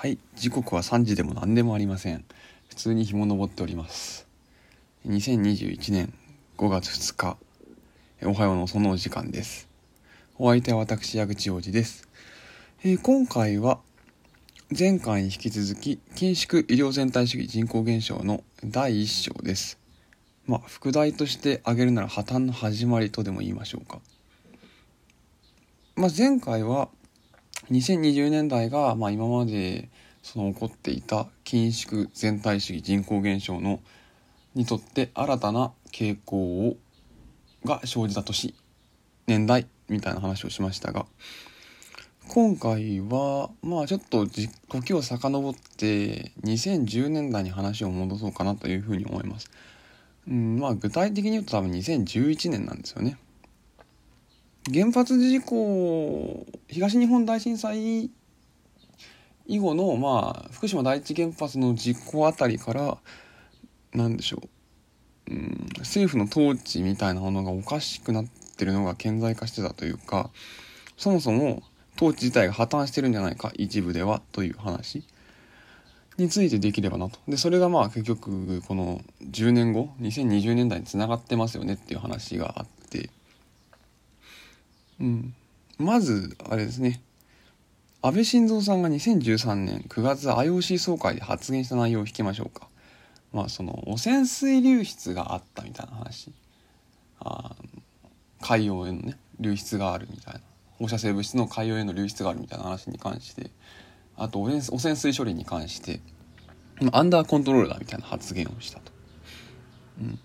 はい時刻は3時でも何でもありません。普通に日も昇っております。2021年5月2日。おはようのそのお時間です。お相手は私矢口洋二です、えー、今回は前回に引き続き緊縮医療全体主義人口減少の第1章です。まあ副題として挙げるなら破綻の始まりとでも言いましょうか。まあ、前回は2020年代が、まあ、今までその起こっていた緊縮全体主義人口減少のにとって新たな傾向をが生じた年年代みたいな話をしましたが今回はまあちょっと時を遡って2010年代に話を戻そうかなというふうに思います。うん、まあ具体的に言うと多分2011年なんですよね。原発事故東日本大震災以後のまあ福島第一原発の事故あたりから何でしょう、うん、政府の統治みたいなものがおかしくなってるのが顕在化してたというかそもそも統治自体が破綻してるんじゃないか一部ではという話についてできればなと。でそれがまあ結局この10年後2020年代につながってますよねっていう話があってうん。まず、あれですね。安倍晋三さんが2013年9月 IOC 総会で発言した内容を引きましょうか。まあ、その、汚染水流出があったみたいな話。あ海洋へのね、流出があるみたいな。放射性物質の海洋への流出があるみたいな話に関して、あと汚染水処理に関して、アンダーコントロールだみたいな発言をしたと。うん。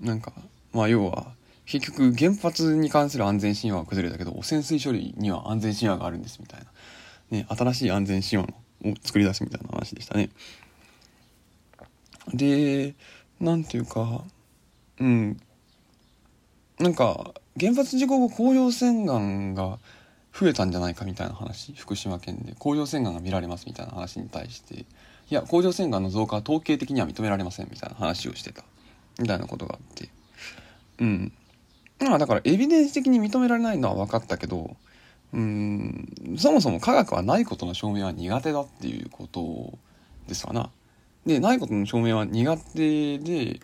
なんか、まあ要は、結局原発に関する安全神話は崩れたけど汚染水処理には安全神話があるんですみたいな、ね、新しい安全神話を作り出すみたいな話でしたね。でなんていうかうん。なんか原発事故後甲状腺がんが増えたんじゃないかみたいな話。福島県で。甲状腺がんが見られますみたいな話に対して。いや甲状腺がんの増加は統計的には認められませんみたいな話をしてた。みたいなことがあって。うん。まあだからエビデンス的に認められないのは分かったけど、うん、そもそも科学はないことの証明は苦手だっていうことですわな。で、ないことの証明は苦手で、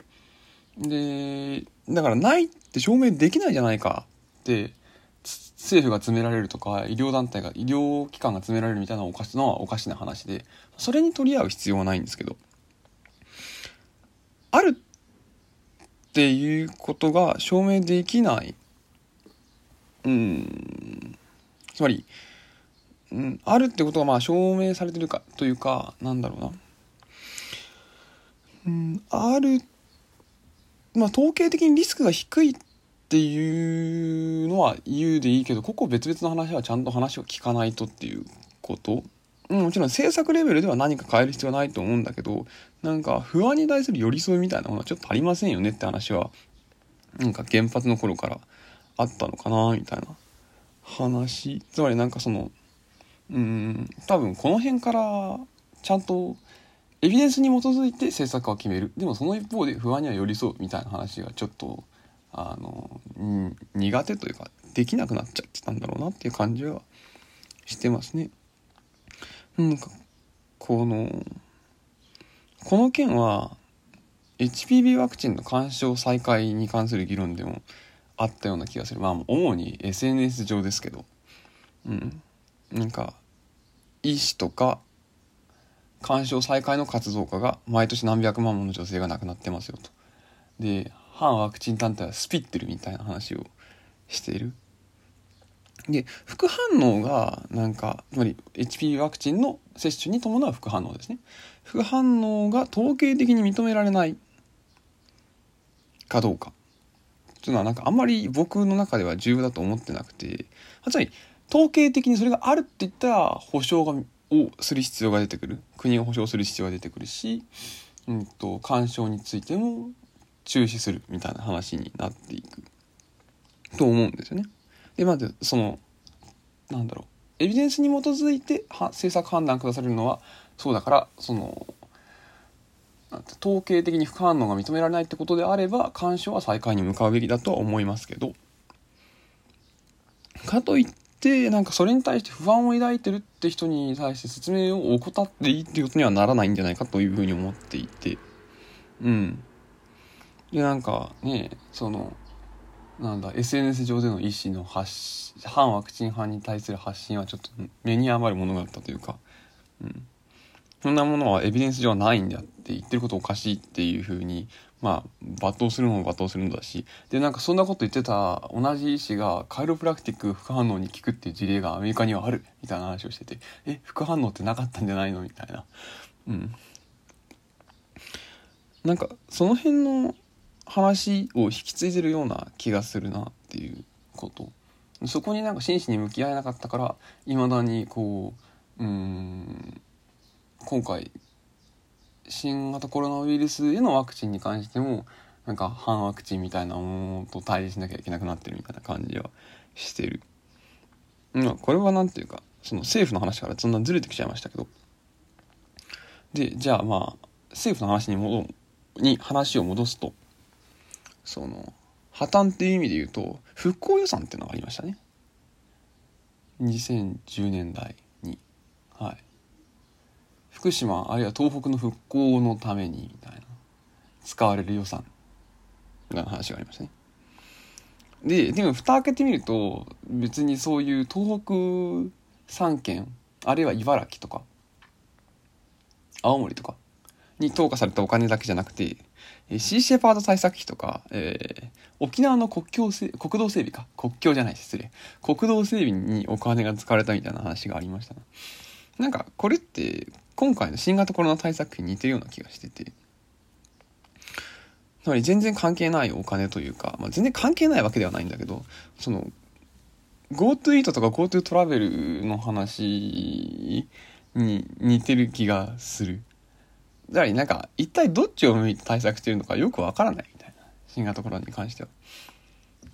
で、だからないって証明できないじゃないかって政府が詰められるとか医療団体が医療機関が詰められるみたいなおかしのはおかしな話でそれに取り合う必要はないんですけどあるっていうことが証明できない。うん。つまり、うん、あるってことがまあ証明されてるかというか、なんだろうな。うん、ある、まあ統計的にリスクが低いっていうのは言うでいいけど、ここ別々の話はちゃんと話を聞かないとっていうこともちろん政策レベルでは何か変える必要はないと思うんだけど、なんか不安に対する寄り添いみたいなものはちょっとありませんよねって話は、なんか原発の頃からあったのかな、みたいな話。つまりなんかその、うん、多分この辺からちゃんとエビデンスに基づいて政策を決める。でもその一方で不安には寄り添うみたいな話がちょっと、あの、苦手というか、できなくなっちゃってたんだろうなっていう感じはしてますね。なんか、この、この件は、HPV ワクチンの干渉再開に関する議論でもあったような気がする。まあ、主に SNS 上ですけど、うん。なんか、医師とか、干渉再開の活動家が毎年何百万もの女性が亡くなってますよと。で、反ワクチン団体はスピってるみたいな話をしている。で、副反応が、なんか、つまり HPV ワクチンの接種に伴う副反応ですね。副反応が統計的に認められないかどうか。というのはなんかあんまり僕の中では重要だと思ってなくて、つまり統計的にそれがあるって言ったら保証がをする必要が出てくる。国が保証する必要が出てくるし、うんと、干渉についても中止するみたいな話になっていくと思うんですよね。でまずそのなんだろうエビデンスに基づいては政策判断下されるのはそうだからその統計的に副反応が認められないってことであれば干渉は再開に向かうべきだとは思いますけどかといってなんかそれに対して不安を抱いてるって人に対して説明を怠っていいっていうことにはならないんじゃないかというふうに思っていて。うん。でなんかねそのなんだ SNS 上での意思の発反ワクチン派に対する発信はちょっと目に余るものがあったというか、うん、そんなものはエビデンス上はないんだって言ってることおかしいっていうふうにまあ罵倒するのも罵倒するのだし。でなんかそんなこと言ってた同じ医師がカイロプラクティック副反応に効くっていう事例がアメリカにはあるみたいな話をしてて。え副反応ってなかったんじゃないの？みたいな。うん。なんかその辺の話を引き継いでるような気がするなっていうこと。そこになんか真摯に向き合えなかったからいまだにこううん今回新型コロナウイルスへのワクチンに関してもなんか反ワクチンみたいなものと対峙しなきゃいけなくなってるみたいな感じはしてる。まあこれは何ていうかその政府の話からそんなずれてきちゃいましたけど。でじゃあまあ政府の話に戻に話を戻すと。その破綻っていう意味で言うと復興予算っていうのがありましたね。2010年代に。はい。福島あるいは東北の復興のためにみたいな使われる予算みたいな話がありましたね。ででも蓋開けてみると別にそういう東北3県あるいは茨城とか青森とかに投下されたお金だけじゃなくてシーシェパード対策費とか、えー、沖縄の国境せ国道整備か？国境じゃない失礼。国道整備にお金が使われたみたいな話がありましたな。んかこれって今回の新型コロナ対策費に似てるような気がしてて。つまり全然関係ないお金というか、まあ、全然関係ないわけではないんだけどその GoTo イートとか GoTo トラベルの話に似てる気がする。だからなんか一体どっちを向いて対策してるのかよくわからないみたいな新型コロナに関しては。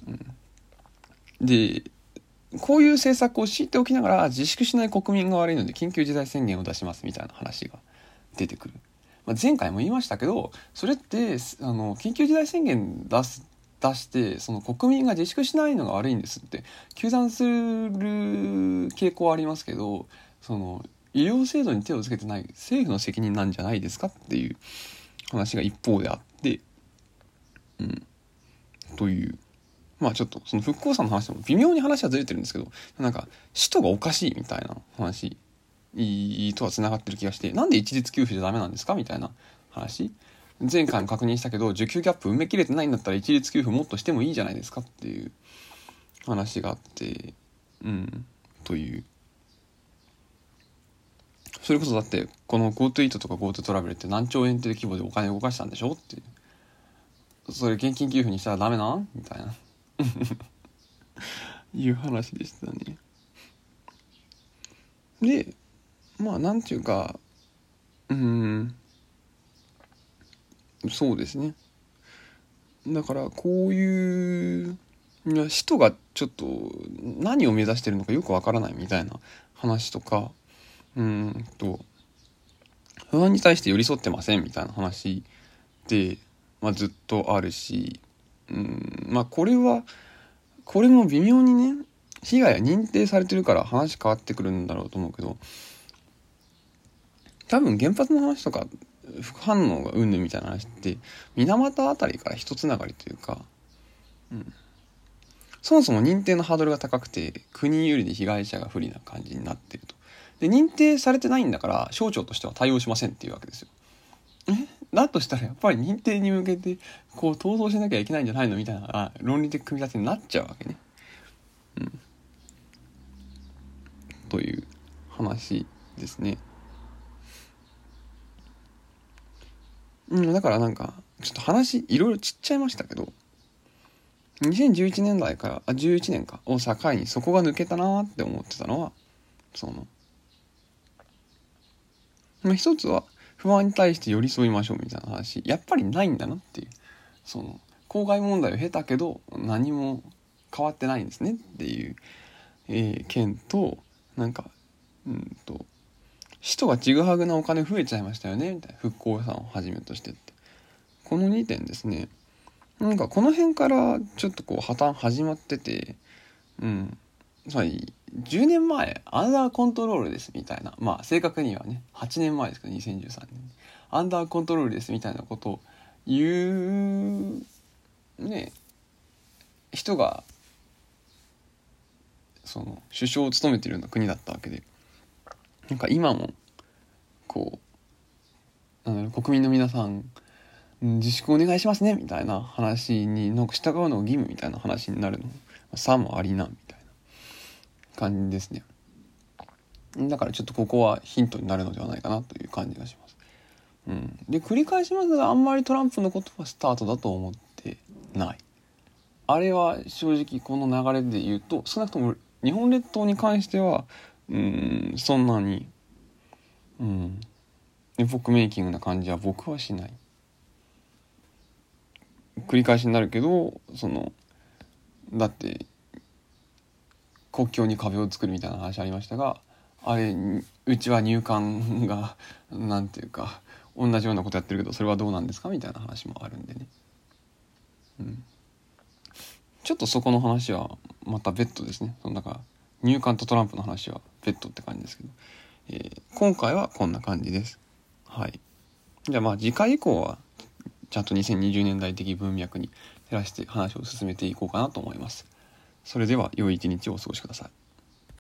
うん、でこういう政策を知っておきながら自粛しない国民が悪いので緊急事態宣言を出しますみたいな話が出てくる。まあ、前回も言いましたけどそれってあの緊急事態宣言出す出してその国民が自粛しないのが悪いんですって糾弾する傾向はありますけどその医療制度に手をつけてない政府の責任なんじゃないですかっていう話が一方であって、うん、という。まあちょっとその復興さんの話でも微妙に話はずれてるんですけど、なんか首都がおかしいみたいな話とは繋がってる気がして、なんで一律給付じゃダメなんですかみたいな話。前回も確認したけど、受給ギャップ埋めきれてないんだったら一律給付もっとしてもいいじゃないですかっていう話があって、うん、という。それこそだってこの GoTo イートとか GoTo トラベルって何兆円っていう規模でお金動かしたんでしょ？っていう。それ現金給付にしたらダメなみたいな。いう話でしたね。でまあなんていうかうん。そうですね。だからこういういや使徒がちょっと何を目指してるのかよくわからないみたいな話とかうんと、不安に対して寄り添ってませんみたいな話で、まあ、ずっとあるし、うん、まあこれは、これも微妙にね、被害が認定されてるから話変わってくるんだろうと思うけど、多分原発の話とか副反応がうんぬみたいな話って水俣あたりから一つながりというか、うん、そもそも認定のハードルが高くて国有利で被害者が不利な感じになってると。で、認定されてないんだから、省庁としては対応しませんっていうわけですよ。え？だとしたらやっぱり認定に向けて、こう、闘争しなきゃいけないんじゃないのみたいな論理的組み立てになっちゃうわけね。うん。という話ですね。うん、だからなんか、ちょっと話、いろいろちっちゃいましたけど、2011年代から、あ、11年か、を境にそこが抜けたなって思ってたのは、その、まあ、一つは不安に対して寄り添いましょうみたいな話。やっぱりないんだなっていう。その公害問題を経たけど何も変わってないんですねっていう、えー、件となんかうんと使途がちぐはぐなお金増えちゃいましたよねみたいな。復興予算をはじめとしてって。この2点ですね。なんかこの辺からちょっとこう破綻始まっててうん。つまり10年前アンダーコントロールですみたいな。まあ正確にはね8年前ですけど2013年。アンダーコントロールですみたいなことを言うね人がその首相を務めているような国だったわけで。なんか今もこうなん国民の皆さん自粛お願いしますねみたいな話になんか従うのが義務みたいな話になるの。さもありなみたいな。感じですね。だからちょっとここはヒントになるのではないかなという感じがします、うん、で繰り返しますがあんまりトランプのことはスタートだと思ってない。あれは正直この流れで言うと少なくとも日本列島に関してはうんそんなにうん。エポックメイキングな感じは僕はしない。繰り返しになるけどそのだって国境に壁を作るみたいな話ありましたがあれうちは入管がなんていうか同じようなことやってるけどそれはどうなんですかみたいな話もあるんでね。うん、ちょっとそこの話はまた別途ですね。そのだから入管とトランプの話は別途って感じですけど、えー、今回はこんな感じです。はい。じゃあまあ次回以降はちゃんと2020年代的文脈に照らして話を進めていこうかなと思います。それでは良い一日をお過ごしください。